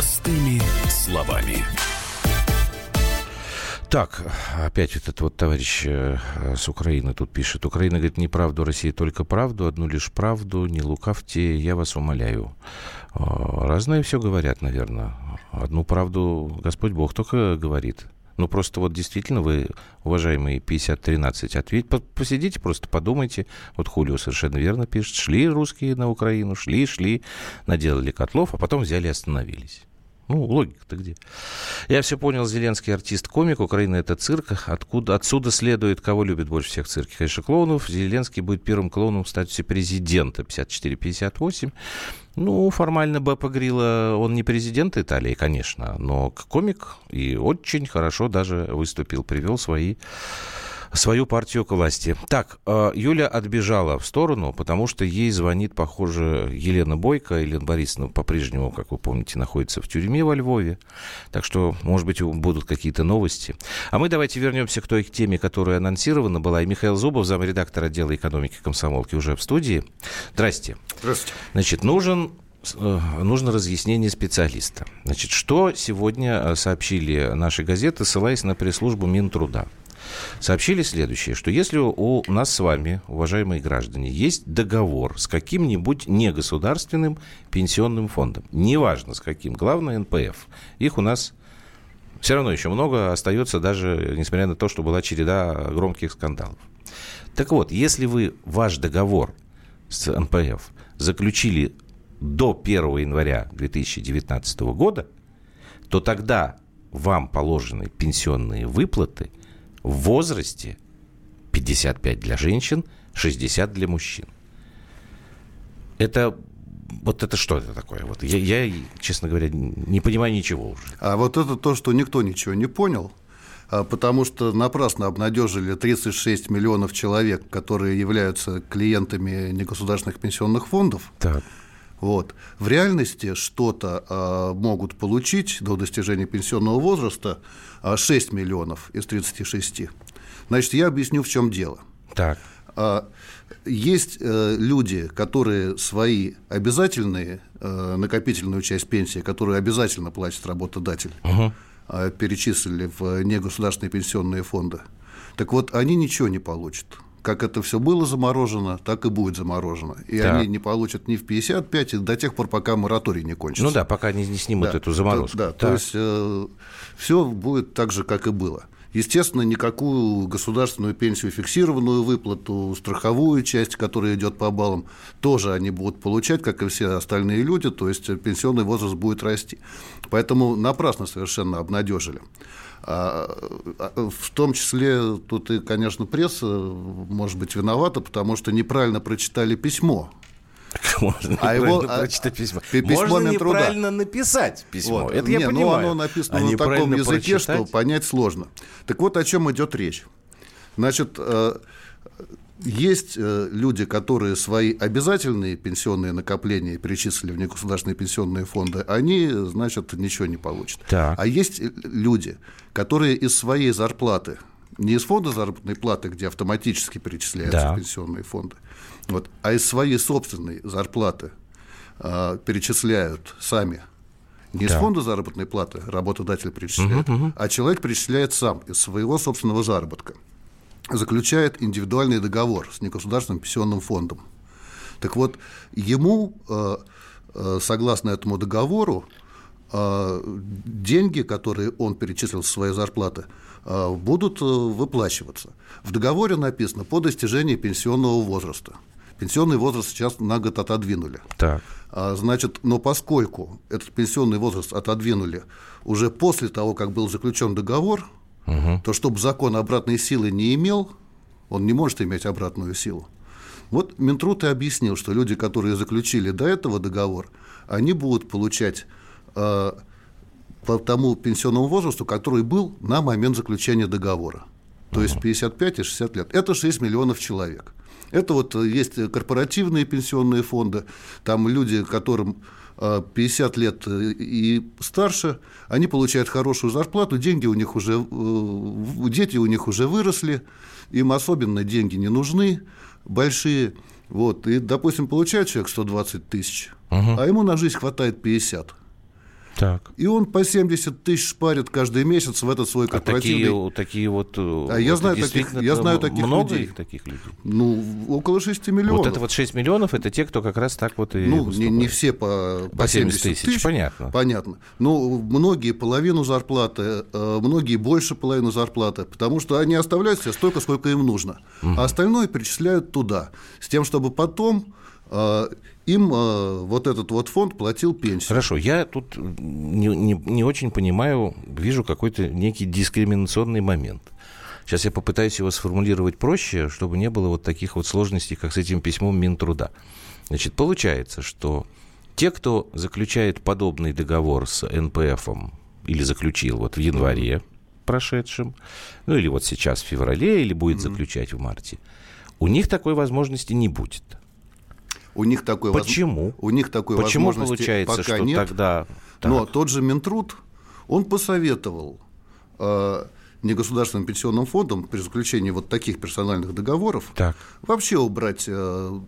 Простыми словами. Так, опять этот вот товарищ э, с Украины тут пишет. Украина говорит, не правду, Россия только правду, одну лишь правду, не лукавьте, я вас умоляю. А, разное все говорят, наверное. Одну правду Господь Бог только говорит. Ну, просто вот действительно вы, уважаемые 50-13, ответь, посидите, просто подумайте. Вот Хулио совершенно верно пишет. Шли русские на Украину, шли, шли, наделали котлов, а потом взяли и остановились. Ну, логика-то где? Я все понял, Зеленский артист-комик, Украина это цирк. Откуда, отсюда следует, кого любит больше всех цирки, конечно, клоунов. Зеленский будет первым клоуном в статусе президента 54-58. Ну, формально Беппа Грилла, он не президент Италии, конечно, но комик и очень хорошо даже выступил, привел свои свою партию к власти. Так, э, Юля отбежала в сторону, потому что ей звонит, похоже, Елена Бойко. Елена Борисовна по-прежнему, как вы помните, находится в тюрьме во Львове. Так что, может быть, будут какие-то новости. А мы давайте вернемся к той теме, которая анонсирована была. И Михаил Зубов, замредактор отдела экономики комсомолки, уже в студии. Здрасте. Здравствуйте. Значит, нужен э, нужно разъяснение специалиста. Значит, что сегодня э, сообщили наши газеты, ссылаясь на пресс-службу Минтруда? Сообщили следующее, что если у нас с вами, уважаемые граждане, есть договор с каким-нибудь негосударственным пенсионным фондом, неважно с каким, главное НПФ, их у нас все равно еще много остается, даже несмотря на то, что была череда громких скандалов. Так вот, если вы ваш договор с НПФ заключили до 1 января 2019 года, то тогда вам положены пенсионные выплаты в возрасте 55 для женщин, 60 для мужчин. Это вот это что это такое? Вот я, я, честно говоря, не понимаю ничего уже. А вот это то, что никто ничего не понял, а, потому что напрасно обнадежили 36 миллионов человек, которые являются клиентами негосударственных пенсионных фондов. Так. Вот. В реальности что-то а, могут получить до достижения пенсионного возраста а, 6 миллионов из 36. Значит, я объясню, в чем дело. Так. А, есть э, люди, которые свои обязательные э, накопительную часть пенсии, которую обязательно платит работодатель, угу. э, перечислили в негосударственные пенсионные фонды. Так вот, они ничего не получат как это все было заморожено, так и будет заморожено. И так. они не получат ни в 55 до тех пор, пока мораторий не кончится. Ну да, пока они не снимут да. эту заморозку. Да, да то есть э, все будет так же, как и было. Естественно, никакую государственную пенсию, фиксированную выплату, страховую часть, которая идет по баллам, тоже они будут получать, как и все остальные люди, то есть пенсионный возраст будет расти. Поэтому напрасно совершенно обнадежили. А, а, в том числе тут и, конечно, пресса может быть виновата, потому что неправильно прочитали письмо. Можно а его а, прочитать письмо. письмо Можно неправильно написать письмо. Вот. Это Не, я ну, понимаю. Ну, оно написано а на таком языке, прочитать? что понять сложно. Так вот, о чем идет речь. Значит, э, есть э, люди, которые свои обязательные пенсионные накопления перечислили в негосударственные пенсионные фонды, они, значит, ничего не получат. Так. А есть люди, которые из своей зарплаты, не из фонда заработной платы, где автоматически перечисляются да. пенсионные фонды, вот, а из своей собственной зарплаты э, перечисляют сами не да. из фонда заработной платы работодатель перечисляет, угу, угу. а человек перечисляет сам из своего собственного заработка заключает индивидуальный договор с негосударственным пенсионным фондом. Так вот, ему, э, э, согласно этому договору, э, деньги, которые он перечислил с своей зарплаты, будут выплачиваться. В договоре написано по достижении пенсионного возраста. Пенсионный возраст сейчас на год отодвинули. Так. А, значит, но поскольку этот пенсионный возраст отодвинули уже после того, как был заключен договор, угу. то чтобы закон обратной силы не имел, он не может иметь обратную силу. Вот Минтруд и объяснил, что люди, которые заключили до этого договор, они будут получать э, по тому пенсионному возрасту, который был на момент заключения договора. То есть 55 и 60 лет. Это 6 миллионов человек. Это вот есть корпоративные пенсионные фонды, там люди, которым 50 э, лет и старше, они получают хорошую зарплату, деньги у них уже, э, дети у них уже выросли, им особенно деньги не нужны, большие. Вот, и, допустим, получает человек 120 тысяч, угу. а ему на жизнь хватает 50. Так. И он по 70 тысяч шпарит каждый месяц в этот свой корпоративный... А такие, такие вот... А я знаю таких, я знаю таких много людей. Их таких людей? Ну, около 6 миллионов. Вот это вот 6 миллионов, это те, кто как раз так вот и Ну, не, не все по, по, по 70 тысяч, тысяч, понятно. Понятно. Ну, многие половину зарплаты, э, многие больше половины зарплаты, потому что они оставляют себе столько, сколько им нужно. Угу. А остальное перечисляют туда, с тем, чтобы потом э, им э, вот этот вот фонд платил пенсию. Хорошо, я тут не, не, не очень понимаю, вижу какой-то некий дискриминационный момент. Сейчас я попытаюсь его сформулировать проще, чтобы не было вот таких вот сложностей, как с этим письмом Минтруда. Значит, получается, что те, кто заключает подобный договор с НПФом или заключил вот в январе прошедшем, ну или вот сейчас в феврале, или будет заключать в марте, у них такой возможности не будет. У них такой Почему? Воз... У них такой Почему возможности получается, пока что нет. тогда... Так. Но тот же Минтруд, он посоветовал э, негосударственным пенсионным фондам при заключении вот таких персональных договоров так. вообще убрать э,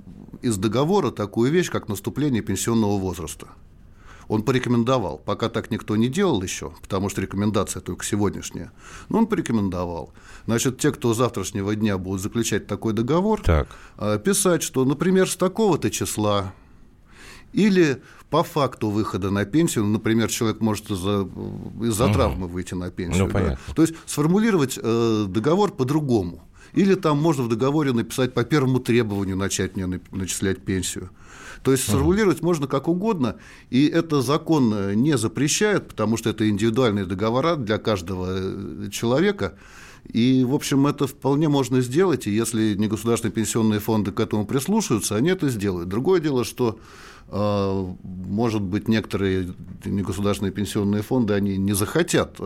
из договора такую вещь, как наступление пенсионного возраста. Он порекомендовал, пока так никто не делал еще, потому что рекомендация только сегодняшняя, но он порекомендовал. Значит, те, кто с завтрашнего дня будут заключать такой договор, так. Э, писать, что, например, с такого-то числа или по факту выхода на пенсию, например, человек может из-за, из-за угу. травмы выйти на пенсию. Ну, да? То есть сформулировать э, договор по-другому. Или там можно в договоре написать по первому требованию начать мне начислять пенсию. То есть сформулировать uh можно как угодно, и это закон э, не запрещает, потому что это индивидуальные договора для каждого э, человека. И, в общем, это вполне можно сделать, и если негосударственные пенсионные фонды к этому прислушаются, они это сделают. Другое дело, что э, может быть, некоторые негосударственные пенсионные фонды, они не захотят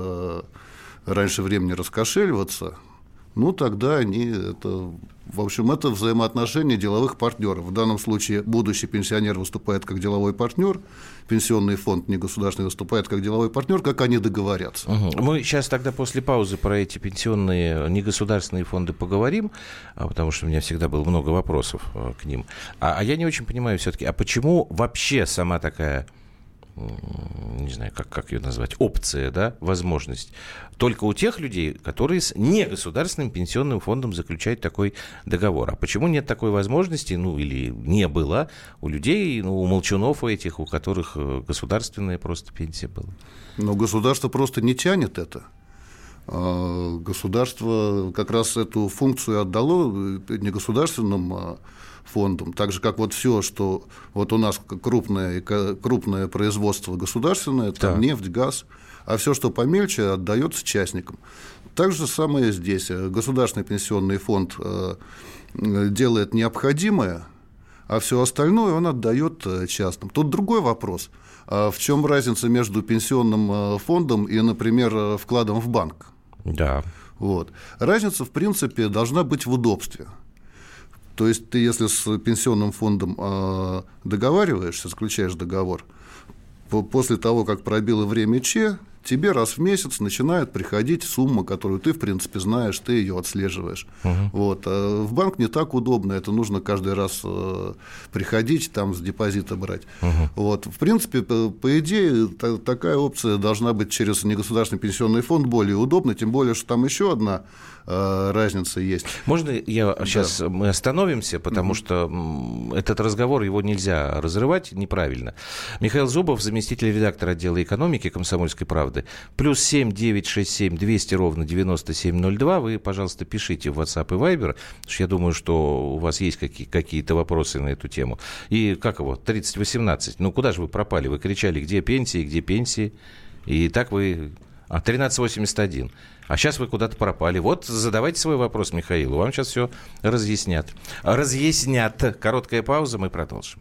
раньше времени раскошеливаться, ну, тогда они это, в общем, это взаимоотношения деловых партнеров. В данном случае будущий пенсионер выступает как деловой партнер, пенсионный фонд негосударственный выступает как деловой партнер, как они договорятся. Угу. Мы сейчас тогда после паузы про эти пенсионные негосударственные фонды поговорим, а, потому что у меня всегда было много вопросов а, к ним. А, а я не очень понимаю все-таки, а почему вообще сама такая не знаю, как, как ее назвать, опция, да, возможность, только у тех людей, которые с негосударственным пенсионным фондом заключают такой договор. А почему нет такой возможности, ну, или не было у людей, ну, у молчунов у этих, у которых э, государственная просто пенсия была? Но государство просто не тянет это. А, государство как раз эту функцию отдало э, негосударственным а, фондом, так же как вот все, что вот у нас крупное, крупное производство государственное, там да. нефть, газ, а все, что помельче, отдается частникам. Так же самое здесь. Государственный пенсионный фонд э, делает необходимое, а все остальное он отдает э, частным. Тут другой вопрос. А в чем разница между пенсионным э, фондом и, например, вкладом в банк? Да. Вот. Разница, в принципе, должна быть в удобстве. То есть ты, если с пенсионным фондом э, договариваешься, заключаешь договор, после того, как пробило время Че, тебе раз в месяц начинает приходить сумма, которую ты, в принципе, знаешь, ты ее отслеживаешь. Угу. Вот. А в банк не так удобно, это нужно каждый раз э, приходить, там с депозита брать. Угу. Вот. В принципе, по, идее, та, такая опция должна быть через негосударственный пенсионный фонд более удобна, тем более, что там еще одна э, разница есть. Можно я да. сейчас мы остановимся, потому угу. что этот разговор его нельзя разрывать неправильно. Михаил Зубов, заместитель редактора отдела экономики Комсомольской правды правды. Плюс 7 967 200 ровно 9702. Вы, пожалуйста, пишите в WhatsApp и Viber, потому что я думаю, что у вас есть какие- какие-то вопросы на эту тему. И как его? 3018. Ну, куда же вы пропали? Вы кричали, где пенсии, где пенсии? И так вы... А, 1381. А сейчас вы куда-то пропали. Вот задавайте свой вопрос Михаилу. Вам сейчас все разъяснят. Разъяснят. Короткая пауза, мы продолжим.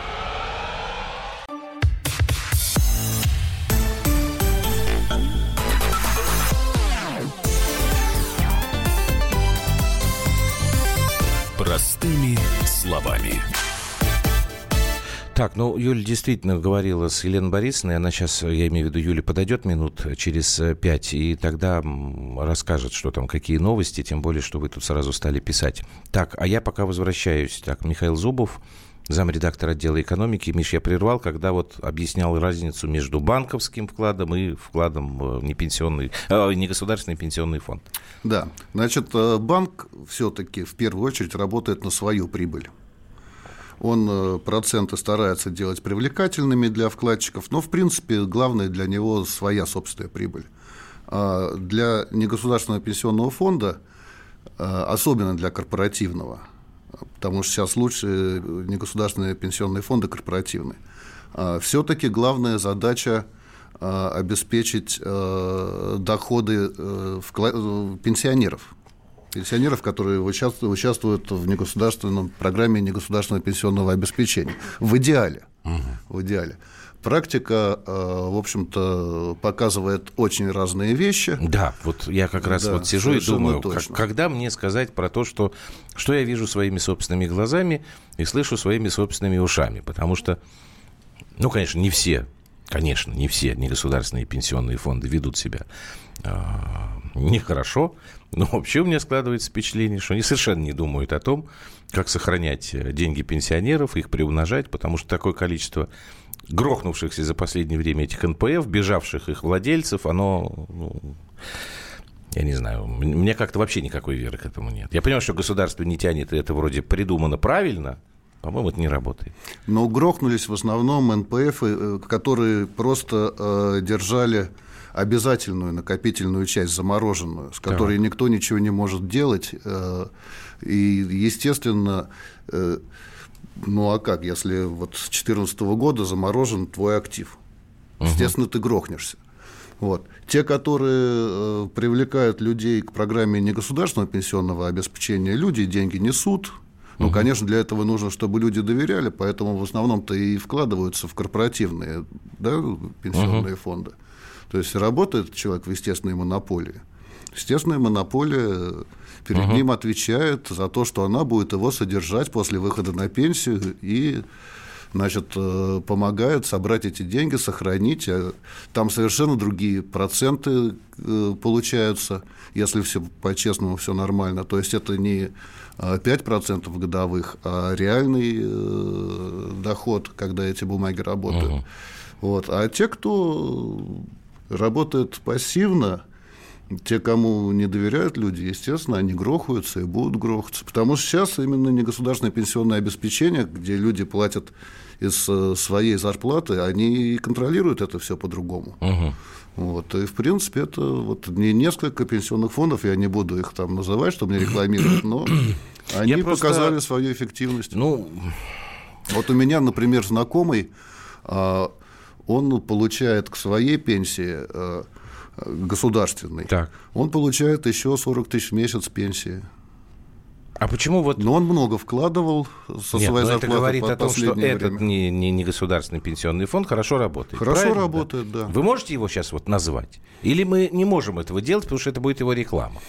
Словами. Так, ну, Юля действительно говорила с Еленой Борисовной. Она сейчас, я имею в виду, Юля подойдет минут через э, пять, и тогда расскажет, что там, какие новости, тем более, что вы тут сразу стали писать. Так, а я пока возвращаюсь. Так, Михаил Зубов, замредактор отдела экономики. Миш, я прервал, когда вот объяснял разницу между банковским вкладом и вкладом в непенсионный, э, негосударственный пенсионный фонд. Да, значит, э, банк все-таки в первую очередь работает на свою прибыль. Он э, проценты старается делать привлекательными для вкладчиков, но, в принципе, главное для него своя собственная прибыль. А для негосударственного пенсионного фонда, особенно для корпоративного, потому что сейчас лучше негосударственные пенсионные фонды корпоративные. А, Все-таки главная задача обеспечить доходы э, пенсионеров. Пенсионеров, которые участвуют в негосударственном программе негосударственного пенсионного обеспечения. В идеале. Угу. В идеале. Практика, э, в общем-то, показывает очень разные вещи. Да, вот я как раз да, вот сижу и думаю, как, когда мне сказать про то, что, что я вижу своими собственными глазами и слышу своими собственными ушами. Потому что, ну, конечно, не все, конечно, не все негосударственные пенсионные фонды ведут себя э, нехорошо, но вообще у меня складывается впечатление, что они совершенно не думают о том, как сохранять э, деньги пенсионеров, их приумножать, потому что такое количество грохнувшихся за последнее время этих НПФ, бежавших их владельцев, оно, ну, я не знаю, мне как-то вообще никакой веры к этому нет. Я понимаю, что государство не тянет, и это вроде придумано правильно, по-моему, это не работает. Но грохнулись в основном НПФ, э, которые просто э, держали обязательную накопительную часть замороженную, с которой да. никто ничего не может делать. Э, и, естественно, э, ну а как, если вот с 2014 года заморожен твой актив? Естественно, угу. ты грохнешься. Вот. Те, которые э, привлекают людей к программе негосударственного пенсионного обеспечения, люди деньги несут. Ну, угу. конечно, для этого нужно, чтобы люди доверяли, поэтому в основном-то и вкладываются в корпоративные да, пенсионные угу. фонды. То есть работает человек в естественной монополии. Естественная монополия перед угу. ним отвечает за то, что она будет его содержать после выхода на пенсию и значит, э, помогают собрать эти деньги, сохранить. А там совершенно другие проценты э, получаются, если все по-честному, все нормально. То есть это не 5% а, годовых, а реальный э, доход, когда эти бумаги работают. Угу. Вот. А те, кто работает пассивно, те, кому не доверяют люди, естественно, они грохаются и будут грохаться. Потому что сейчас именно негосударственное пенсионное обеспечение, где люди платят из э, своей зарплаты, они контролируют это все по-другому. Угу. Вот. И, в принципе, это вот не несколько пенсионных фондов, я не буду их там называть, чтобы не рекламировать, но они я показали просто... свою эффективность. Ну... Вот у меня, например, знакомый, а, он получает к своей пенсии э, государственный, так. он получает еще 40 тысяч в месяц пенсии. А почему вот... Но он много вкладывал со Нет, своей зарплаты это говорит о том, что время. этот не, не, не государственный пенсионный фонд хорошо работает. Хорошо правильно? работает, да? Вы можете его сейчас вот назвать? Или мы не можем этого делать, потому что это будет его реклама?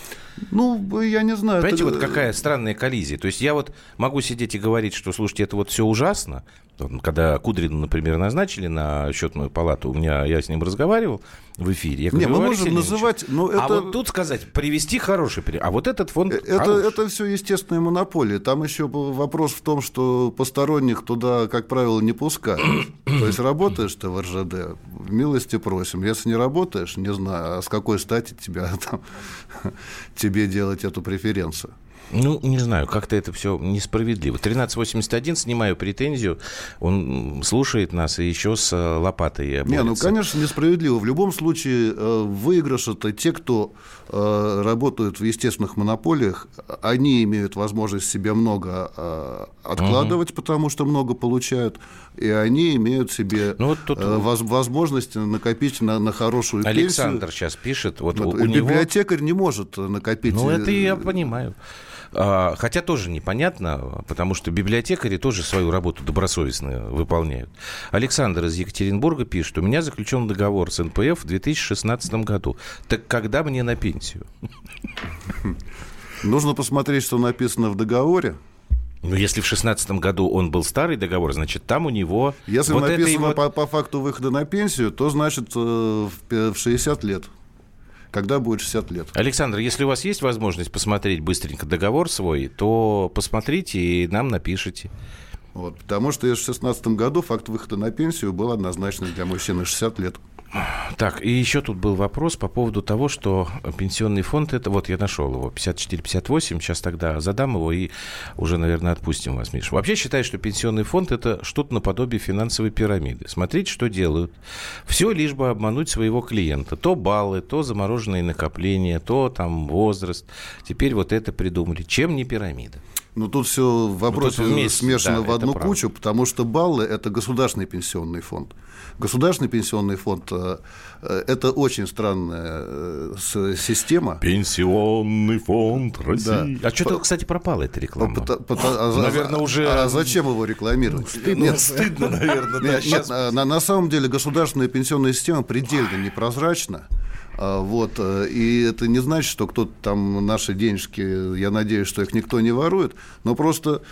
Ну, я не знаю. Понимаете, это... вот какая странная коллизия. То есть я вот могу сидеть и говорить, что, слушайте, это вот все ужасно. Когда Кудрина, например, назначили на счетную палату, у меня я с ним разговаривал в эфире. Я говорю, не, мы можем называть, но а это... А вот тут сказать, привести хороший пример. А вот этот фонд это, хороший. это все естественная монополия. Там еще вопрос в том, что посторонних туда, как правило, не пускают. То есть работаешь ты в РЖД, милости просим. Если не работаешь, не знаю, а с какой стати тебя там тебе делать эту преференцию. Ну, не знаю, как-то это все несправедливо. 1381, снимаю претензию, он слушает нас и еще с э, лопатой борется. Не, ну, конечно, несправедливо. В любом случае, э, выигрыш – это те, кто э, работают в естественных монополиях, они имеют возможность себе много откладывать, угу. потому что много получают, и они имеют себе ну, вот тут... возможность накопить на, на хорошую Александр пенсию. сейчас пишет. Вот у, у библиотекарь него... не может накопить. Ну, это я понимаю. А, хотя тоже непонятно, потому что библиотекари тоже свою работу добросовестно выполняют. Александр из Екатеринбурга пишет, у меня заключен договор с НПФ в 2016 году. Так когда мне на пенсию? Нужно посмотреть, что написано в договоре. Ну, если в 2016 году он был старый договор, значит, там у него... Если вот написано его... по, по факту выхода на пенсию, то, значит, э, в 60 лет когда будет 60 лет. Александр, если у вас есть возможность посмотреть быстренько договор свой, то посмотрите и нам напишите. Вот, потому что в 2016 году факт выхода на пенсию был однозначно для мужчины 60 лет. Так, и еще тут был вопрос по поводу того, что пенсионный фонд, это вот я нашел его, 54-58, сейчас тогда задам его и уже, наверное, отпустим вас, Миша. Вообще считаю, что пенсионный фонд это что-то наподобие финансовой пирамиды. Смотрите, что делают. Все лишь бы обмануть своего клиента. То баллы, то замороженные накопления, то там возраст. Теперь вот это придумали. Чем не пирамида? Ну, тут все в вопросе ну, вместе, смешано да, в одну кучу, потому что баллы – это государственный пенсионный фонд. Государственный пенсионный фонд э, – это очень странная э, система. Пенсионный фонд России. Да. А что-то, кстати, пропала эта реклама. По, по, а, наверное, уже... А зачем его рекламировать? Стыдно, Нет, стыдно наверное. Нет, да, сейчас... на, на самом деле государственная пенсионная система предельно непрозрачна. А, вот. Э, и это не значит, что кто-то там наши денежки, я надеюсь, что их никто не ворует, но просто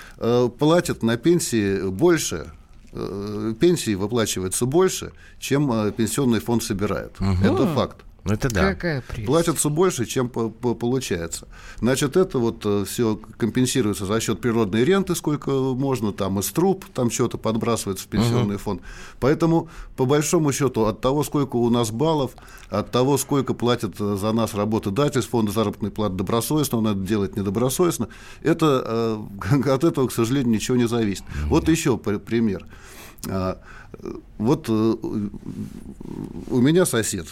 платят на пенсии больше, Э, пенсии выплачивается больше, чем э, пенсионный фонд собирает. Угу. Это факт. Ну, это да. Какая прелесть. Платятся больше, чем получается. Значит, это вот э, все компенсируется за счет природной ренты, сколько можно, там из труб, там что-то подбрасывается в пенсионный угу. фонд. Поэтому, по большому счету, от того, сколько у нас баллов, от того, сколько платят э, за нас работодатель с фонда заработной платы добросовестно, он это делает недобросовестно, это, э, от этого, к сожалению, ничего не зависит. Угу. Вот еще пример. Вот э, у меня сосед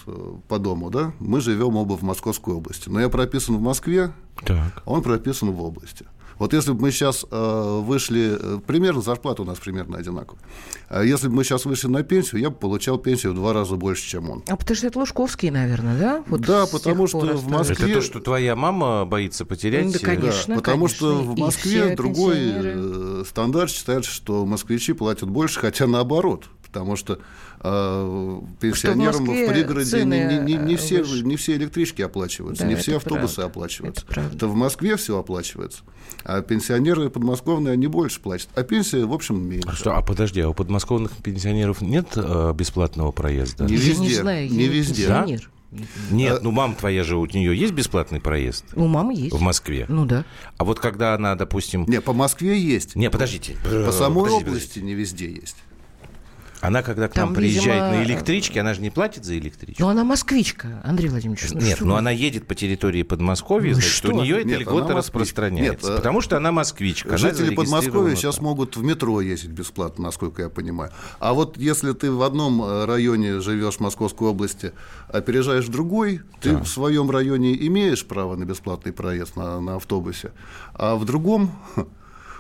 по дому, да, мы живем оба в Московской области, но я прописан в Москве, так. а он прописан в области. Вот если бы мы сейчас э, вышли, э, примерно зарплата у нас примерно одинаковая. А если бы мы сейчас вышли на пенсию, я бы получал пенсию в два раза больше, чем он. А потому что это Лужковский, наверное, да? Вот да, потому что в Москве... Это то, что твоя мама боится потерять? Да, конечно. Да, потому конечно. что в Москве другой стандарт считается, что москвичи платят больше, хотя наоборот потому что э, пенсионерам в, в пригороде не, не, не, не, все, не все электрички оплачиваются, да, не все автобусы правда. оплачиваются. Это, это в Москве все оплачивается, а пенсионеры подмосковные, они больше платят, а пенсия, в общем, меньше. А, что, а подожди, а у подмосковных пенсионеров нет э, бесплатного проезда? Не везде, не, знаю, не везде. Пенсионер. Нет, ну мама твоя же, у нее есть бесплатный проезд? У мамы есть. В Москве? Ну да. А вот когда она, допустим... Не, по Москве есть. Не, подождите. По самой подождите, области подождите. не везде есть. Она, когда к Там, нам приезжает видимо... на электричке, она же не платит за электричку. Ну, она москвичка, Андрей Владимирович. Ну, Нет, но она едет по территории Подмосковья, ну, значит, что? у нее эта Нет, льгота распространяется. Нет, потому что она москвичка. Жители Подмосковья сейчас могут в метро ездить бесплатно, насколько я понимаю. А вот если ты в одном э, районе живешь в Московской области, а переезжаешь в другой, ты да. в своем районе имеешь право на бесплатный проезд на, на автобусе, а в другом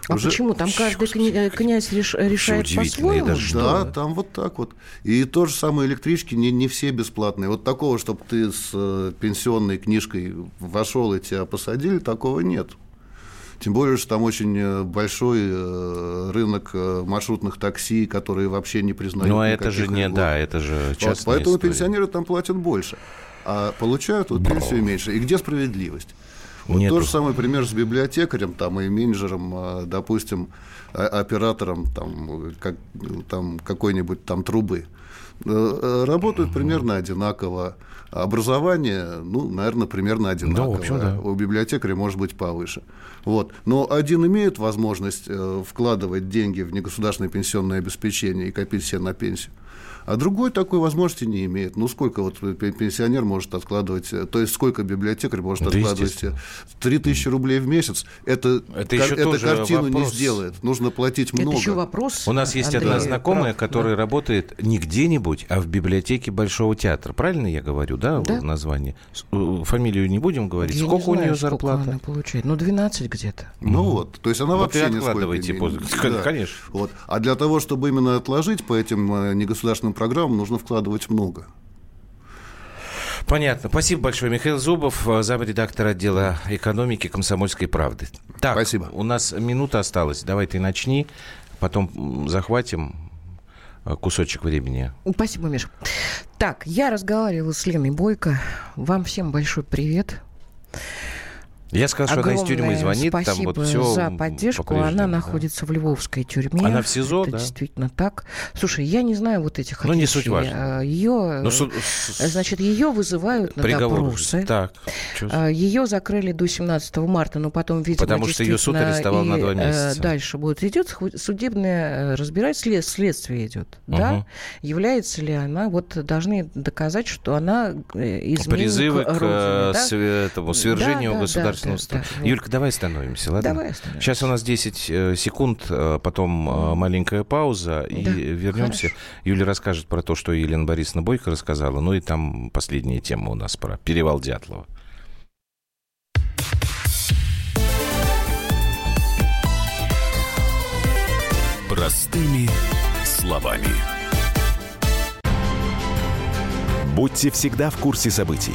а уже... почему? Там каждый кня... князь реш... решает по-своему? Да, там вот так вот. И то же самое электрички не, не все бесплатные. Вот такого, чтобы ты с э, пенсионной книжкой вошел и тебя посадили, такого нет. Тем более, что там очень э, большой э, рынок маршрутных такси, которые вообще не признают. Ну, а это же не, да, это же частная вот, Поэтому история. пенсионеры там платят больше, а получают вот пенсию меньше. И где справедливость? Вот Нету. то же самое пример с библиотекарем там, и менеджером, а, допустим, оператором там, как, там, какой-нибудь там трубы. Э, э, работают примерно одинаково. Образование, ну, наверное, примерно одинаковое. Да, общем, да. У библиотекаря может быть повыше. Вот. Но один имеет возможность э, вкладывать деньги в негосударственное пенсионное обеспечение и копить себе на пенсию а другой такой возможности не имеет. Ну, сколько вот пенсионер может откладывать, э, то есть сколько библиотекарь может да откладывать? 3 тысячи рублей в месяц. Это, это еще эта картину вопрос. не сделает. Нужно платить много. Это еще вопрос. У нас есть Андрей, одна знакомая, прав, которая да. работает не где-нибудь, а в библиотеке Большого театра. Правильно я говорю, да, да? название? Э, фамилию не будем говорить. Я сколько знаю, у нее зарплата? Она получает? Ну, 12 где-то. Ну mm. вот, то есть она вот вообще не откладываете. Да. Конечно. Вот. А для того, чтобы именно отложить по этим э, негосударственным программ нужно вкладывать много. Понятно. Спасибо большое. Михаил Зубов, замредактор отдела экономики «Комсомольской правды». Так, Спасибо. у нас минута осталась. Давай ты начни, потом захватим э, кусочек времени. Спасибо, Миша. Так, я разговаривала с Леной Бойко. Вам всем большой привет. Я скажу, что она из тюрьмы звонит, спасибо там вот все за поддержку. Она находится в Львовской тюрьме. Она в СИЗО, Это да? действительно так. Слушай, я не знаю вот этих Ну, не суть важно. Ее, Ну, суд- значит, ее вызывают на Приговор допросы. Так. А, Ее закрыли до 17 марта, но потом, видимо, Потому что ее суд арестовал на два э, месяца. Дальше будет идет судебное э, разбирательство, след- следствие идет, да? Мгм. Является ли она, вот должны доказать, что она э, изменник Призывы к э, да? этому свержению Да, да, государственного да, да, вот. Юлька, давай остановимся, ладно? Давай остановимся. Сейчас у нас 10 э, секунд, э, потом э, маленькая пауза, и Да, вернемся. хорошо. Юля расскажет про то, что Елена Борисовна Бойко рассказала, ну и там последняя тема у нас про перевал Дятлова. Простыми словами. Будьте всегда в курсе событий.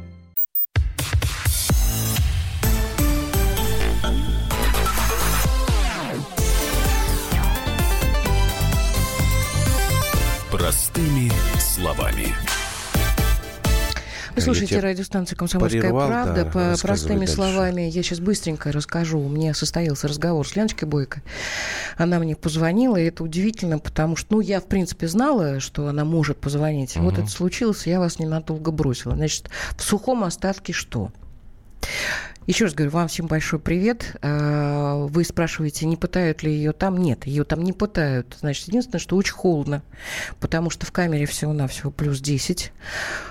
Простыми словами. Вы слушаете радиостанцию «Комсомольская прервал, правда». да, По простыми дальше. словами, я сейчас быстренько расскажу. У меня состоялся разговор с Леночкой Бойко. Она мне позвонила, и это удивительно, потому что, ну, я, в принципе, знала, что она может позвонить. Вот это случилось, я вас ненадолго бросила. Значит, в сухом остатке что? Еще раз говорю, вам всем большой привет. Э, Вы спрашиваете, не пытают ли ее там? Нет, ее там не пытают. Значит, единственное, что очень холодно, потому что в камере всего-навсего плюс 10.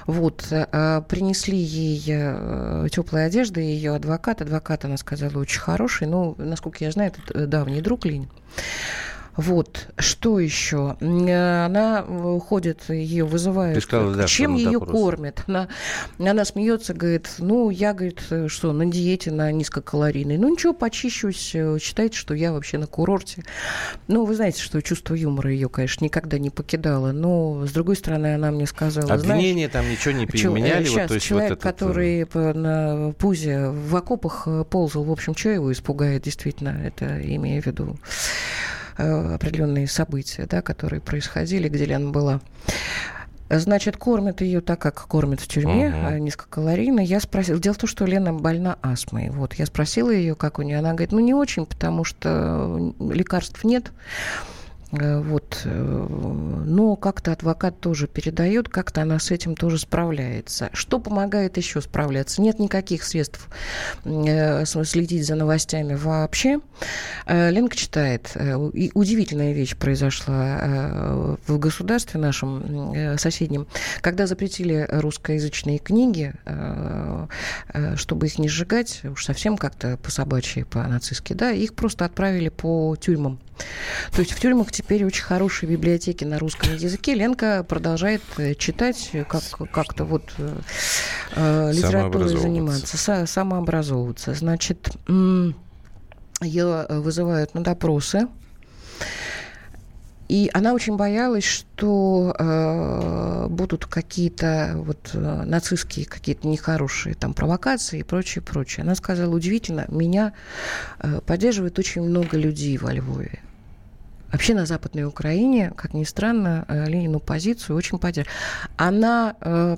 Вот, э, принесли ей теплая одежда, ее адвокат. Адвокат, она сказала, очень хороший. Ну, насколько я знаю, это давний друг Лень. Вот, что еще? Э, Она э, ходит, ее вызывают. Ты сказала, да, Чем ее допрос. кормят? Она, она смеется, говорит, ну, я, говорит, э, что, на диете, на низкокалорийной. Ну, ничего, почищусь, э, считайте, что я вообще на курорте. Ну, вы знаете, что чувство юмора ее, конечно, никогда не покидало. Но, с другой стороны, она мне сказала, знаешь, Обвинения там ничего не переменяли. э, вот, Сейчас то есть человек, вот этот, который на пузе в окопах ползал, в общем, что его испугает, действительно, это имея в виду определенные события, да, которые происходили, где Лена была. Значит, кормят ее так, как кормят в тюрьме, а, низкокалорийно. Я спросила, дело в том, что Лена больна астмой. Вот, я спросила ее, как у нее. Она говорит, ну не очень, потому что лекарств нет. Э, Вот. э, Но как-то адвокат тоже передает, как-то она с этим тоже справляется. Что помогает еще справляться? Нет никаких средств э, следить за новостями вообще. Ленка читает. И Удивительная вещь произошла в государстве нашем соседнем. Когда запретили русскоязычные книги, чтобы их не сжигать, уж совсем как-то по-собачьи, по-нацистски, да, их просто отправили по тюрьмам. То есть в тюрьмах теперь очень хорошие библиотеки на русском языке. Ленка продолжает э, читать, э, как, как-то вот э, э, литературой заниматься, са- самообразовываться. Значит, ее вызывают на допросы. И она очень боялась, что э, будут какие-то вот э, нацистские, какие-то нехорошие там провокации и прочее, прочее. Она сказала, удивительно, меня э, поддерживает очень много людей во Львове. Вообще на Западной Украине, как ни странно, э, Ленину позицию очень поддерживает. Она э,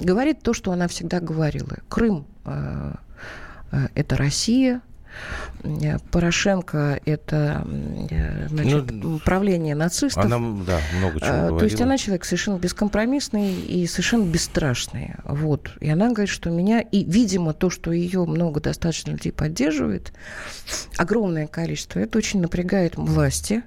говорит то, что она всегда говорила. Крым э, э, это Россия, э, Порошенко это э, значит, Ну, правление нацистов. Она, да, много чего А, говорила. То есть она человек совершенно бескомпромиссный и совершенно бесстрашный. Вот. И она говорит, что меня... И, видимо, то, что ее много достаточно людей поддерживает, огромное количество, это очень напрягает власти.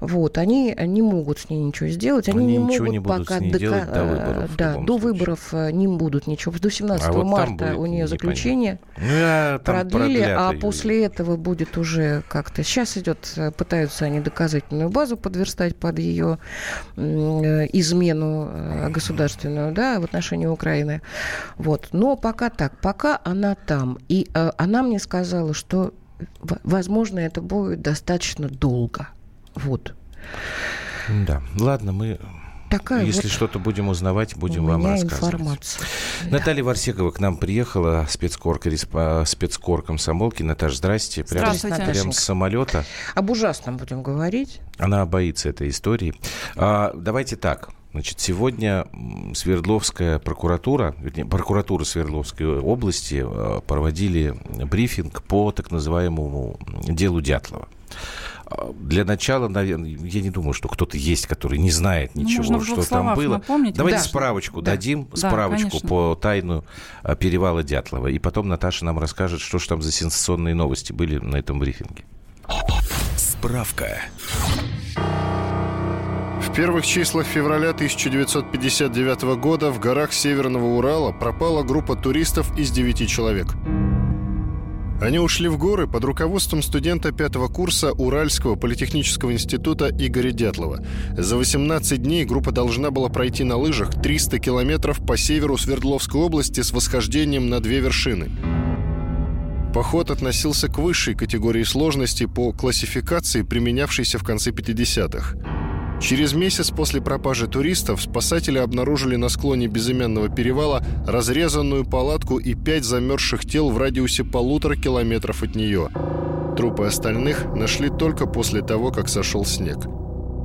Вот. Они не могут с ней ничего сделать. Они, Они не могут не пока дока- делать до выборов в Да, до случае. выборов э, не будут ничего. До 17 А вот марта у нее заключение Ну, продлили, а продлято, после этого будет уже как-то... Сейчас идет, э, пытаются они доказательную базу подверстать под ее э, измену э, государственную, да, в отношении Украины. Вот. Но пока так, пока она там. И э, она мне сказала, что, возможно, это будет достаточно долго. Вот. Да. Ладно, мы Такая Если вот что-то будем узнавать, будем у вам меня рассказывать. информация. Наталья Варсекова к нам приехала, спецкор, спецкор комсомолки. Наташ, здрасте. Прям, Здравствуйте. прям Наташенька. с самолета. Об ужасном будем говорить. Она боится этой истории. А, давайте так. Значит, сегодня Свердловская прокуратура, вернее, прокуратура Свердловской области э, проводили брифинг по так называемому делу Дятлова. Для начала, наверное, я не думаю, что кто-то есть, который не знает Ну, ничего, в что там было. напомнить. Давайте Да. справочку Да. дадим, Да, справочку конечно. по тайну а, перевала Дятлова. И потом Наташа нам расскажет, что же там за сенсационные новости были на этом брифинге. Справка. В первых числах февраля 1959 года в горах Северного Урала пропала группа туристов из 9 человек. Они ушли в горы под руководством студента пятого курса Уральского политехнического института Игоря Дятлова. За 18 дней группа должна была пройти на лыжах 300 километров по северу Свердловской области с восхождением на две вершины. Поход относился к высшей категории сложности по классификации, применявшейся в конце 50-х. Через месяц после пропажи туристов спасатели обнаружили на склоне безымянного перевала разрезанную палатку и пять замерзших тел в радиусе полутора километров от нее. Трупы остальных нашли только после того, как сошел снег.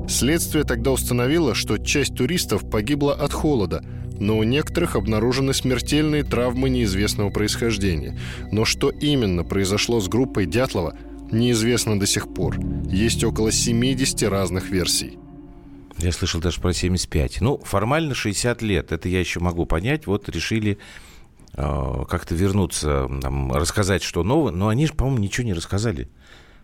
Следствие тогда установило, что часть туристов погибла от холода, но у некоторых обнаружены смертельные травмы неизвестного происхождения. Но что именно произошло с группой Дятлова, неизвестно до сих пор. Есть около 70 разных версий. Я слышал даже про 75. Ну, формально 60 лет. Это я еще могу понять. Вот решили э, как-то вернуться, там, рассказать, что новое. Но они же, по-моему, ничего не рассказали.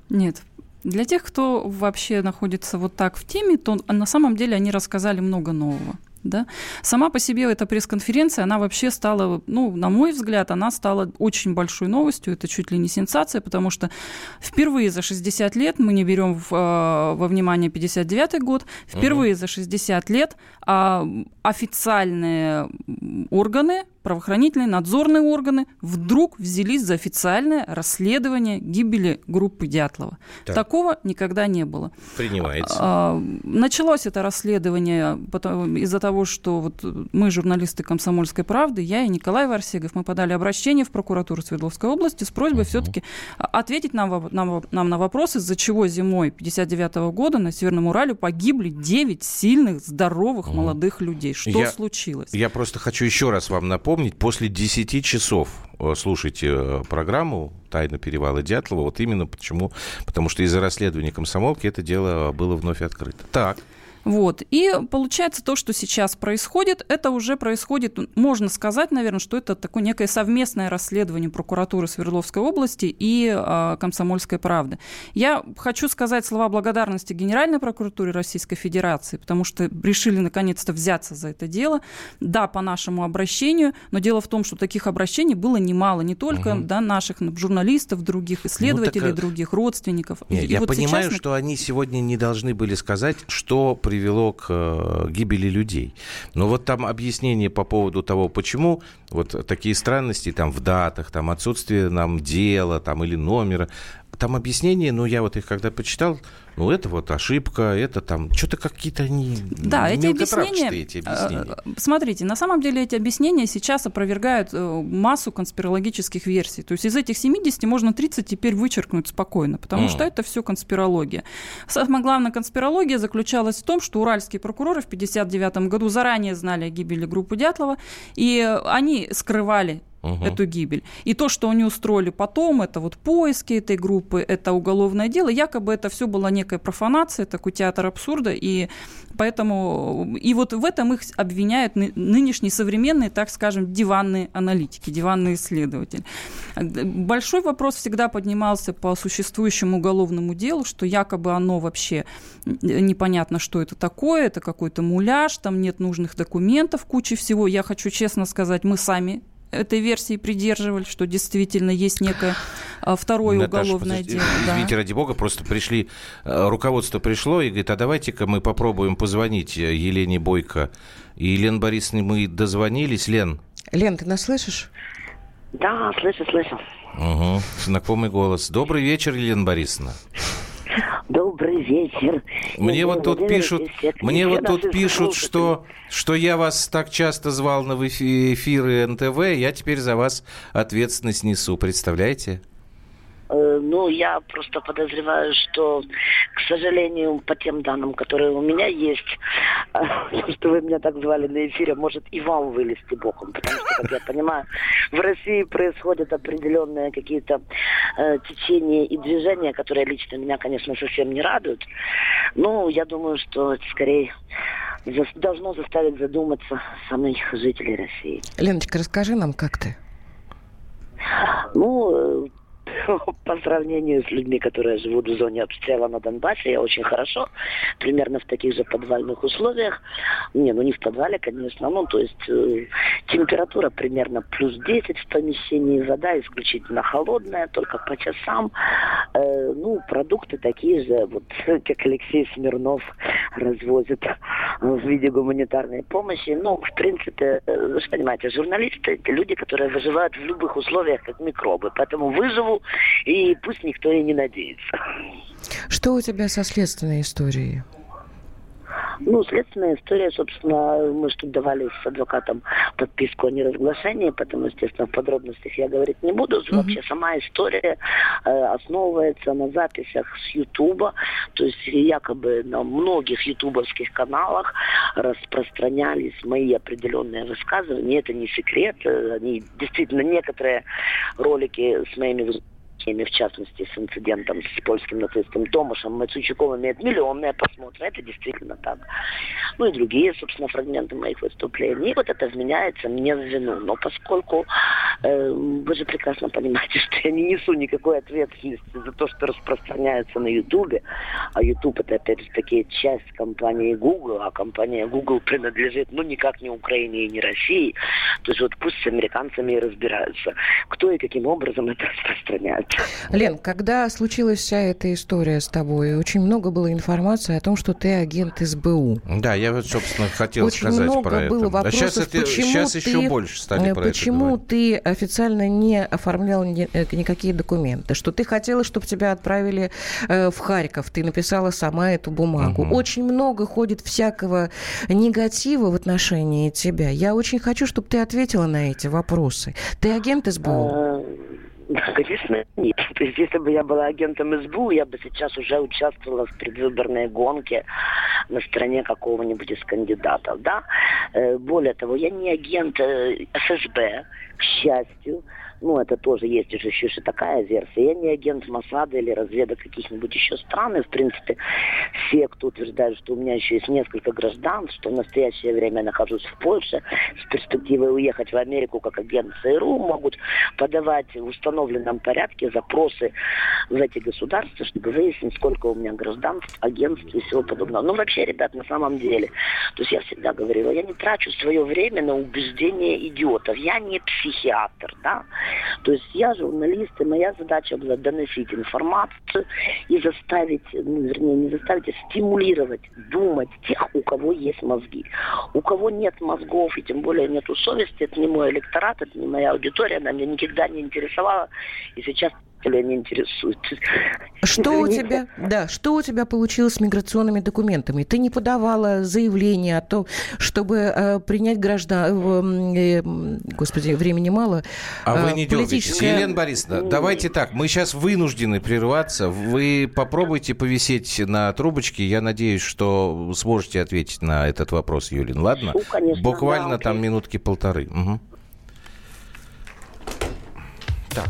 Нет. Для тех, кто вообще находится вот так в теме, то на самом деле они рассказали много нового. Да? Сама по себе эта пресс-конференция, она вообще стала, ну, на мой взгляд, она стала очень большой новостью, это чуть ли не сенсация, потому что впервые за 60 лет, мы не берем в, э, во внимание 59 год, впервые за 60 лет а, официальные органы, правоохранительные, надзорные органы вдруг взялись за официальное расследование гибели группы Дятлова. Так. Такого никогда не было. Принимается. А, Началось это расследование из-за того, что вот мы, журналисты «Комсомольской правды», я и Николай Варсегов, мы подали обращение в прокуратуру Свердловской области с просьбой все-таки ответить нам, нам, нам на вопрос, из-за чего зимой 59 года на Северном Урале погибли 9 сильных, здоровых, молодых людей. Что Я- случилось? Я просто хочу еще раз вам напомнить, после 10 часов э, слушайте э, программу «Тайна перевала Дятлова». Вот именно почему. Потому что из-за расследования комсомолки это дело было вновь открыто. Так. Вот. И получается то, что сейчас происходит, это уже происходит, можно сказать, наверное, что это такое некое совместное расследование прокуратуры Свердловской области и а, Комсомольской правды. Я хочу сказать слова благодарности Генеральной прокуратуре Российской Федерации, потому что решили наконец-то взяться за это дело. Да, по нашему обращению, но дело в том, что таких обращений было немало, не только да, наших журналистов, других исследователей, а- других родственников. Не, И я вот понимаю, сейчас- что они сегодня не должны были сказать, что привело к э, гибели людей. Но вот там объяснение по поводу того, почему вот такие странности там в датах, там отсутствие нам дела там, или номера, там объяснения, ну, я вот их когда почитал, ну, это вот ошибка, это там, что-то какие-то они Да, эти объяснения, эти объяснения. э, Смотрите, на самом деле эти объяснения сейчас опровергают э, массу конспирологических версий. То есть из этих 70 можно 30 теперь вычеркнуть спокойно, потому М. что это все конспирология. Самая главная конспирология заключалась в том, что уральские прокуроры в 1959 году заранее знали о гибели группы Дятлова, и они скрывали Мгм. эту гибель. И то, что они устроили потом, это вот поиски этой группы, это уголовное дело, якобы это все была некая профанация, такой театр абсурда, и поэтому и вот в этом их обвиняют ны- нынешние современные, так скажем, диванные аналитики, диванные исследователи. Большой вопрос всегда поднимался по существующему уголовному делу, что якобы оно вообще непонятно, что это такое, это какой-то муляж, там нет нужных документов, куча всего. Я хочу честно сказать, мы сами этой версии придерживались, что действительно есть некое а, второе Наташа, уголовное дело. да. Извините, ради бога, просто пришли, э, руководство пришло и говорит, а давайте-ка мы попробуем позвонить э, Елене Бойко. И Елена Борисовна, мы дозвонились. Лен, Лен, ты нас слышишь? Да, слышу, слышу. Угу. Знакомый голос. Добрый вечер, Елена Борисовна. Вечер. Мне вот тут пишут, мне вот тут пишут, что, что я вас так часто звал на эфиры НТВ, я теперь за вас ответственность несу, представляете? Э, ну, я просто подозреваю, что, к сожалению, по тем данным, которые у меня есть, что вы меня так звали на эфире, может и вам вылезти боком. Потому что, как я понимаю, в России происходят определенные какие-то э, течения и движения, которые лично меня, конечно, совсем не радуют. Ну, я думаю, что это скорее должно заставить задуматься самих жителей России. Леночка, расскажи нам, как ты? Ну, э, по сравнению с людьми, которые живут в зоне обстрела на Донбассе, я очень хорошо, примерно в таких же подвальных условиях. Не, ну не в подвале, конечно, ну то есть э, температура примерно плюс 10 в помещении, вода исключительно холодная, только по часам. Э, ну, продукты такие же, вот как Алексей Смирнов развозит в виде гуманитарной помощи. Ну, в принципе, э, вы же понимаете, журналисты – люди, которые выживают в любых условиях, как микробы. Поэтому выживу, и пусть никто и не надеется. Что у тебя со следственной историей? Ну, следственная история, собственно, мы что давали с адвокатом подписку о неразглашении, поэтому, естественно, в подробностях я говорить не буду. Mm-hmm. Вообще сама история э, основывается на записях с Ютуба, то есть якобы на многих ютубовских каналах распространялись мои определенные высказывания. Это не секрет, э, они действительно некоторые ролики с моими теми, в частности, с инцидентом с польским нацистом Томашем Мацучуков имеет миллионные просмотры. Это действительно так. Ну и другие, собственно, фрагменты моих выступлений. И вот это вменяется мне в вину. Но поскольку э, вы же прекрасно понимаете, что я не несу никакой ответственности за то, что распространяется на Ютубе, а Ютуб это, опять же, таки часть компании Google, а компания Google принадлежит, ну, никак не Украине и не России. То есть вот пусть с американцами и разбираются, кто и каким образом это распространяет. Лен, когда случилась вся эта история с тобой, очень много было информации о том, что ты агент СБУ. Да, я вот, собственно, хотел очень сказать много про было это. Вопросов, а сейчас, это, почему сейчас ты, еще больше стали про Почему это ты официально не оформлял ни, э, никакие документы? Что ты хотела, чтобы тебя отправили э, в Харьков? Ты написала сама эту бумагу. Угу. Очень много ходит всякого негатива в отношении тебя. Я очень хочу, чтобы ты ответила на эти вопросы. Ты агент СБУ? Конечно, нет. То есть, если бы я была агентом СБУ, я бы сейчас уже участвовала в предвыборной гонке на стороне какого-нибудь из кандидатов, да. Э, более того, я не агент э, ФСБ, к счастью ну, это тоже есть еще и такая версия. Я не агент Масада или разведок каких-нибудь еще стран. И, в принципе, все, кто утверждает, что у меня еще есть несколько граждан, что в настоящее время я нахожусь в Польше, с перспективой уехать в Америку как агент ЦРУ, могут подавать в установленном порядке запросы в эти государства, чтобы выяснить, сколько у меня гражданств, агентств и всего подобного. Ну, вообще, ребят, на самом деле, то есть я всегда говорила, я не трачу свое время на убеждение идиотов. Я не психиатр, да, то есть я журналист, и моя задача была доносить информацию и заставить, ну, вернее, не заставить, а стимулировать думать тех, у кого есть мозги. У кого нет мозгов, и тем более нету совести, это не мой электорат, это не моя аудитория, она меня никогда не интересовала, и сейчас не интересует. Что у тебя, да, что у тебя получилось с миграционными документами? Ты не подавала заявление о том, чтобы э, принять граждан... Э, э, господи, времени мало. А э, вы не политическое... дергаетесь. Елена Борисовна, давайте так, мы сейчас вынуждены прерваться. Вы попробуйте повисеть на трубочке. Я надеюсь, что сможете ответить на этот вопрос, Юлин. Ладно? Ну, конечно, Буквально да, там минутки полторы. Угу. Так.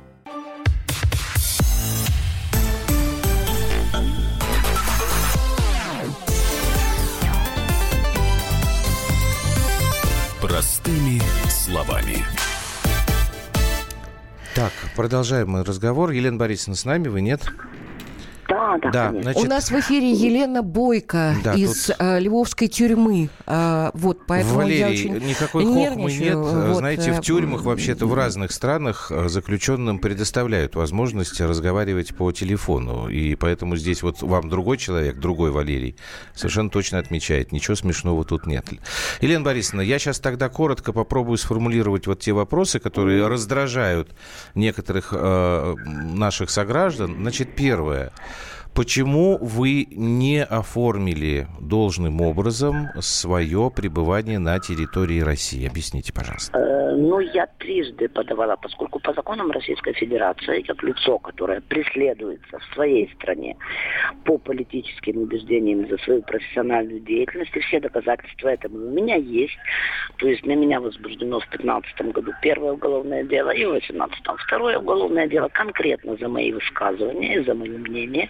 Продолжаем мы разговор. Елена Борисовна с нами, вы нет? Да, да, Да, конечно. значит- У нас в эфире Елена Бойко Да, из тут- э, Львовской тюрьмы. А, вот, поэтому Валерий, я очень никакой хохмы нет. Вот, Знаете, э, в тюрьмах вообще-то в разных странах э, заключенным предоставляют возможность разговаривать по телефону. И поэтому здесь вот вам другой человек, другой Валерий, совершенно точно отмечает. Ничего смешного тут нет. Елена Борисовна, я сейчас тогда коротко попробую сформулировать вот те вопросы, которые раздражают некоторых э, наших сограждан. Значит, первое. Почему вы не оформили должным образом свое пребывание на территории России? Объясните, пожалуйста. Э, Ну, я трижды подавала, поскольку по законам Российской Федерации, как лицо, которое преследуется в своей стране по политическим убеждениям за свою профессиональную деятельность, и все доказательства этому у меня есть. То есть на меня возбуждено в 2015 году первое уголовное дело и в 2018 второе уголовное дело конкретно за мои высказывания и за мое мнение.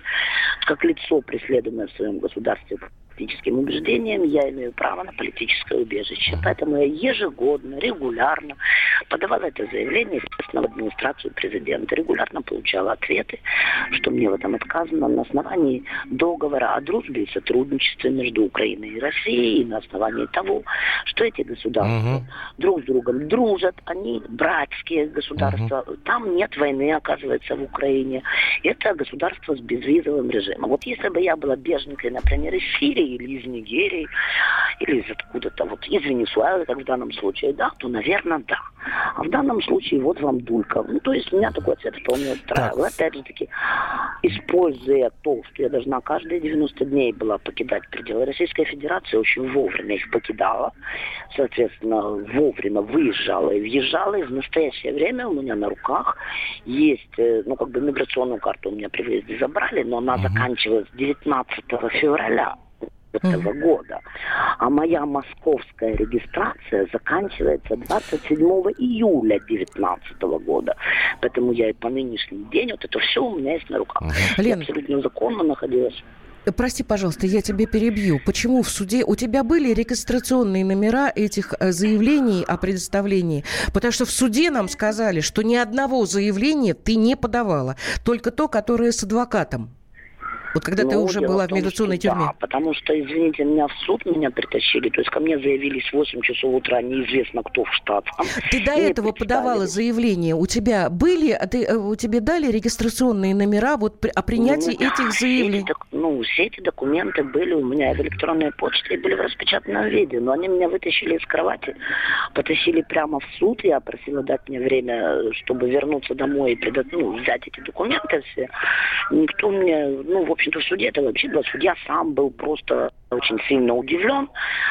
Как лицо, преследуемое в своем государстве политическим убеждениям, я имею право на политическое убежище. Поэтому я ежегодно, регулярно подавала это заявление, естественно, в администрацию президента. Регулярно получала ответы, что мне в этом отказано на основании договора о дружбе и сотрудничестве между Украиной и Россией, и на основании того, что эти государства Мгм. друг с другом дружат, они братские государства, там нет войны, оказывается, в Украине. Это государство с безвизовым режимом. Вот если бы я была беженкой, например, из Сирии или из Нигерии, или из откуда-то, вот из Венесуэлы, как в данном случае, да, то, наверное, да. А в данном случае вот вам дулька. Ну, то есть меня такой ответ вполне устраивает. Опять же таки, используя то, что я должна каждые 90 дней была покидать пределы Российской Федерации, очень вовремя их покидала, соответственно, вовремя выезжала и въезжала, и в настоящее время у меня на руках есть, э, ну, как бы миграционную карту у меня при выезде забрали, но она заканчивалась 19 февраля этого года. А моя московская регистрация заканчивается 27 июля 2019 года. Поэтому я и по нынешний день, вот это все у меня есть на руках. Я Лен. абсолютно законно находилась. Прости, пожалуйста, я тебе перебью. Почему в суде у тебя были регистрационные номера этих э, заявлений о предоставлении? Потому что в суде нам сказали, что ни одного заявления ты не подавала, только то, которое с адвокатом. Вот когда ты Ну, уже была в в том, миграционной что тюрьме. Да, потому что, извините, меня в суд меня притащили. То есть ко мне заявились в 8 часов утра, неизвестно кто в штатском. Ты до Мне этого подавала заявление. У тебя были, а ты, э, у тебе дали регистрационные номера вот о принятии Ну, этих все заявлений? эти ну, все эти документы были у меня и в электронной почте, и были в распечатанном виде. Но они меня вытащили из кровати, потащили прямо в суд. Я просила дать мне время, э, чтобы вернуться домой и преда- ну, взять эти документы все. Никто мне, ну, в общем-то, в суде это вообще был. Судья сам был просто очень сильно удивлен,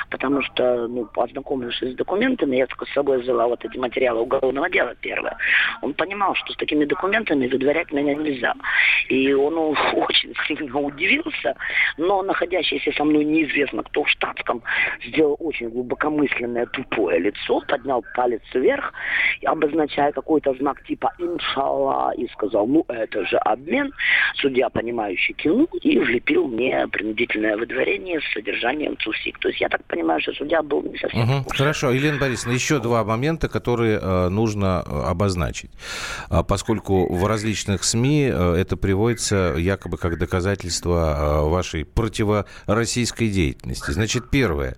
потому что, ну, познакомившись с документами, я только с собой взяла вот эти материалы уголовного дела первое. Он понимал, что с такими документами выдворять меня нельзя. И он очень сильно удивился, но находящийся со мной неизвестно кто в штатском сделал очень глубокомысленное тупое лицо, поднял палец вверх, обозначая какой-то знак типа «иншалла» и сказал, ну это же обмен. Судья, понимающий, кивнул и влепил мне принудительное выдворение с содержанием ЦУСИК. То есть я так понимаю, что судья был не совсем Мгм. Хорошо, Елена Борисовна, еще два момента, которые э, нужно э, обозначить. А, Поскольку в различных СМИ э, это приводится якобы как доказательство вашей противороссийской деятельности. Значит, первое.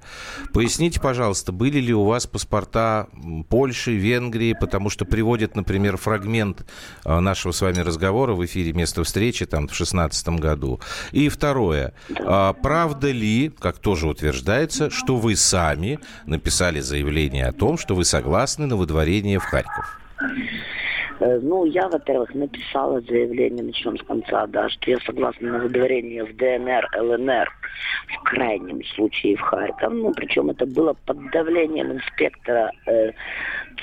Поясните, пожалуйста, были ли у вас паспорта Польши, Венгрии, потому что приводят, например, фрагмент нашего с вами разговора в эфире «Место встречи» там в 2016 году. И второе. А, Правда ли, как тоже утверждается, что вы сами написали заявление о том, что вы согласны на выдворение в Харьков? Э, Ну, я, во-первых, написала заявление, начнем с конца, да, что я согласна на выдворение в ДНР, ЛНР, в крайнем случае в Харьков. Ну, причем это было под давлением инспектора э,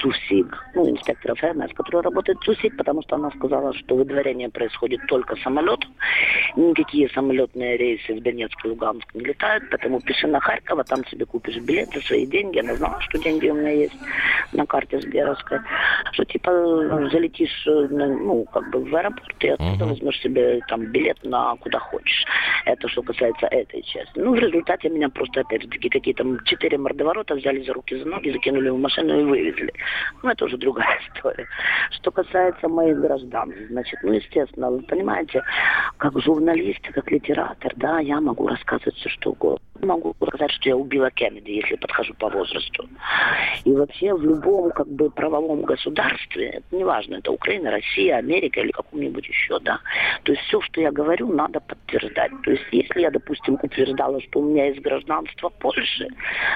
ЦУСИГ, ну, инспектора ФМС, который работает в ЦУСИГ, потому что она сказала, что выдворение происходит только самолетом. Никакие самолетные рейсы в Донецк и Луганск не летают, поэтому пиши на Харьков, а там себе купишь билет за свои деньги. Она знала, что деньги у меня есть на карте Сберовской. Что типа залетишь, э, ну, как бы в аэропорт и оттуда возьмешь себе там билет на куда хочешь. Это что касается этой части. Ну, в результате меня просто, опять же таки, какие-то четыре мордоворота взяли за руки, за ноги, закинули в машину и вывезли. Ну, это уже другая история. Что касается моих граждан, значит, ну, естественно, вы понимаете, как журналист, как литератор, да, я могу рассказывать все, что угодно. Могу сказать, что я убила Кеннеди, если подхожу по возрасту. И вообще в любом как бы правовом государстве, это неважно, это Украина, Россия, Америка или каком-нибудь еще, да. То есть все, что я говорю, надо подтверждать. То есть если я, допустим, утверждала, что у меня есть гражданство Польши,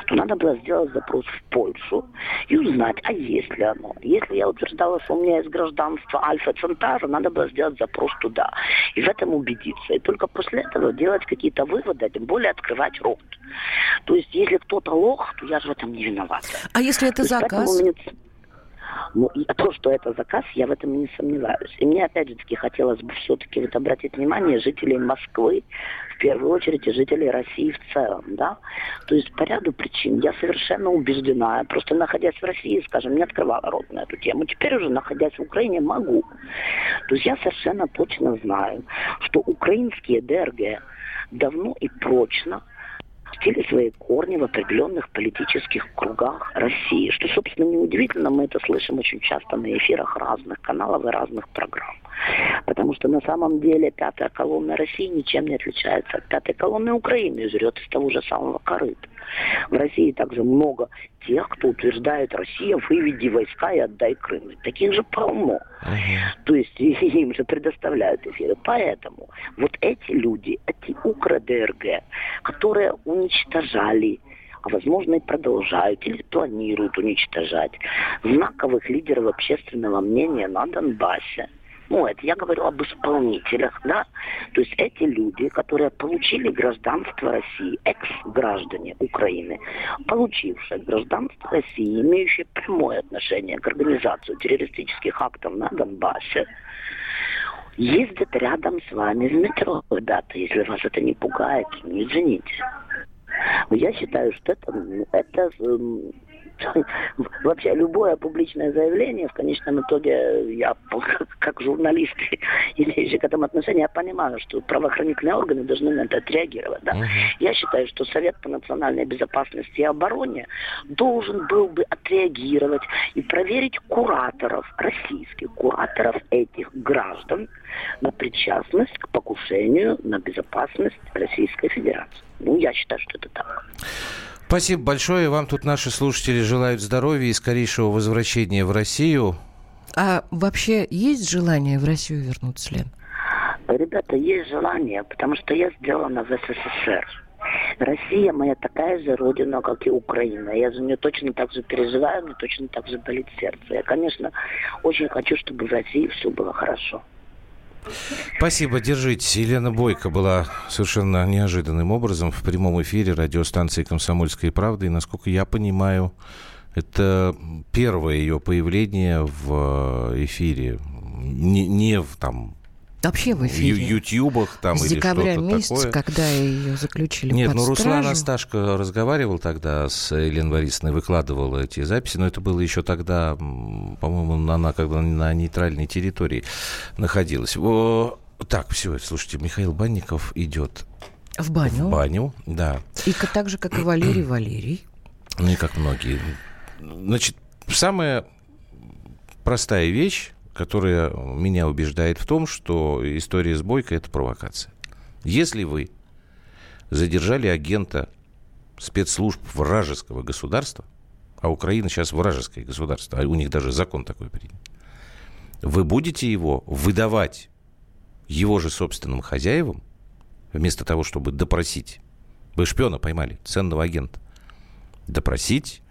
то надо было сделать запрос в Польшу и узнать, а есть ли оно. Если я утверждала, что у меня есть гражданство Альфа Центара, надо было сделать запрос туда. И в этом убедиться. И только после этого делать какие-то выводы, а тем более открывать рот. То есть, если кто-то лох, то я же в этом не виновата. А если это заказ? Ну, и то, что это заказ, я в этом не сомневаюсь. И мне, опять же таки, хотелось бы все-таки вот обратить внимание жителей Москвы, в первую очередь, и жителей России в целом, да. То есть по ряду причин я совершенно убеждена, просто находясь в России, скажем, не открывала рот на эту тему. Теперь уже, находясь в Украине, могу. То есть я совершенно точно знаю, что украинские ДРГ давно и прочно пустили свои корни в определенных политических кругах России. Что, собственно, неудивительно, мы это слышим очень часто на эфирах разных каналов и разных программ. Потому что на самом деле пятая колонна России ничем не отличается от пятой колонны Украины и жрет из того же самого корыта. В России также много тех, кто утверждает, Россия, выведи войска и отдай Крым. Таких же полно. То есть им же предоставляют эфиры. Поэтому вот эти люди, эти укро-ДРГ, которые уничтожали а возможно и продолжают или планируют уничтожать знаковых лидеров общественного мнения на Донбассе, ну, это я говорю об исполнителях, да. То есть эти люди, которые получили гражданство России, экс-граждане Украины, получившие гражданство России, имеющие прямое отношение к организации террористических актов на Донбассе, ездят рядом с вами в метро, ребята, если вас это не пугает, не извините. Я считаю, что это, это вообще любое публичное заявление, в конечном итоге я как журналист, имеющий к этому отношение, я понимаю, что правоохранительные органы должны на это отреагировать. Да? Угу. Я считаю, что Совет по национальной безопасности и обороне должен был бы отреагировать и проверить кураторов, российских кураторов этих граждан на причастность к покушению на безопасность Российской Федерации. Ну, я считаю, что это так. Спасибо большое. Вам тут наши слушатели желают здоровья и скорейшего возвращения в Россию. А вообще есть желание в Россию вернуться, Лен? Ребята, есть желание, потому что я сделана в СССР. Россия моя такая же родина, как и Украина. Я за нее точно так же переживаю, но точно так же болит сердце. Я, конечно, очень хочу, чтобы в России все было хорошо. Спасибо, держитесь. Елена Бойко была совершенно неожиданным образом в прямом эфире радиостанции «Комсомольская правда». И, насколько я понимаю, это первое ее появление в эфире. Не, не в там Вообще в эфире. В ютьюбах там С или декабря что-то месяца, такое. когда ее заключили Нет, под ну Руслан стражу. Асташко разговаривал тогда с Еленой Борисовной, выкладывал эти записи, но это было еще тогда, по-моему, она бы на нейтральной территории находилась. Так, все, слушайте, Михаил Банников идет В баню. в баню, да. И так же, как и Валерий Валерий. Ну и как многие. Значит, самая простая вещь, которая меня убеждает в том, что история с Бойко – это провокация. Если вы задержали агента спецслужб вражеского государства, а Украина сейчас вражеское государство, а у них даже закон такой принят, вы будете его выдавать его же собственным хозяевам, вместо того, чтобы допросить. Вы шпиона поймали, ценного агента. Допросить,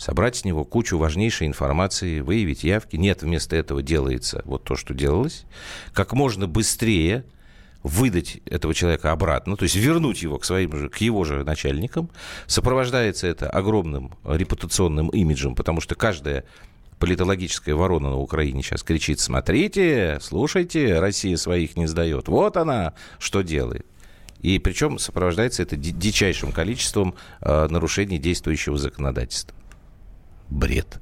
собрать с него кучу важнейшей информации, выявить явки. Нет, вместо этого делается вот то, что делалось. Как можно быстрее выдать этого человека обратно, то есть вернуть его к своим же, к его же начальникам. Сопровождается это огромным репутационным имиджем, потому что каждая политологическая ворона на Украине сейчас кричит, смотрите, слушайте, Россия своих не сдает. Вот она что делает. И причем сопровождается это ди- дичайшим количеством э, нарушений действующего законодательства. Бред.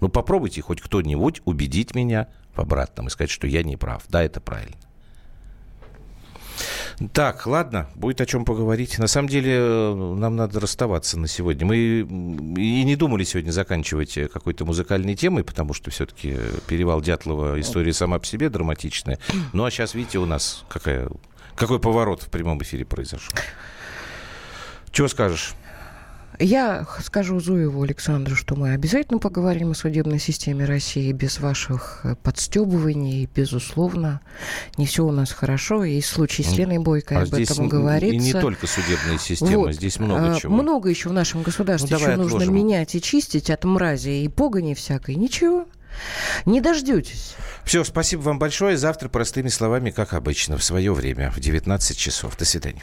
Ну, попробуйте хоть кто-нибудь убедить меня в обратном и сказать, что я не прав. Да, это правильно. Так, ладно, будет о чем поговорить. На самом деле, э, нам надо расставаться на сегодня. Мы и не думали сегодня заканчивать э, какой-то музыкальной темой, потому что все-таки перевал Дятлова история сама по себе драматичная. Ну, а сейчас, видите, у нас какая, какой поворот в прямом эфире произошел. Чего скажешь? Я скажу Зуеву Александру, что мы обязательно поговорим о судебной системе России без ваших э, подстебываний. Безусловно, не все у нас хорошо. И случай с Леной Бойко а об этом говорится. И не только судебная система, вот. здесь много а, чего. Много еще в нашем государстве ну, еще нужно отложим. менять и чистить от мрази и погони всякой. Ничего. Не дождетесь. Все, спасибо вам большое. Завтра простыми словами, как обычно, в свое время, в 19 часов. До свидания.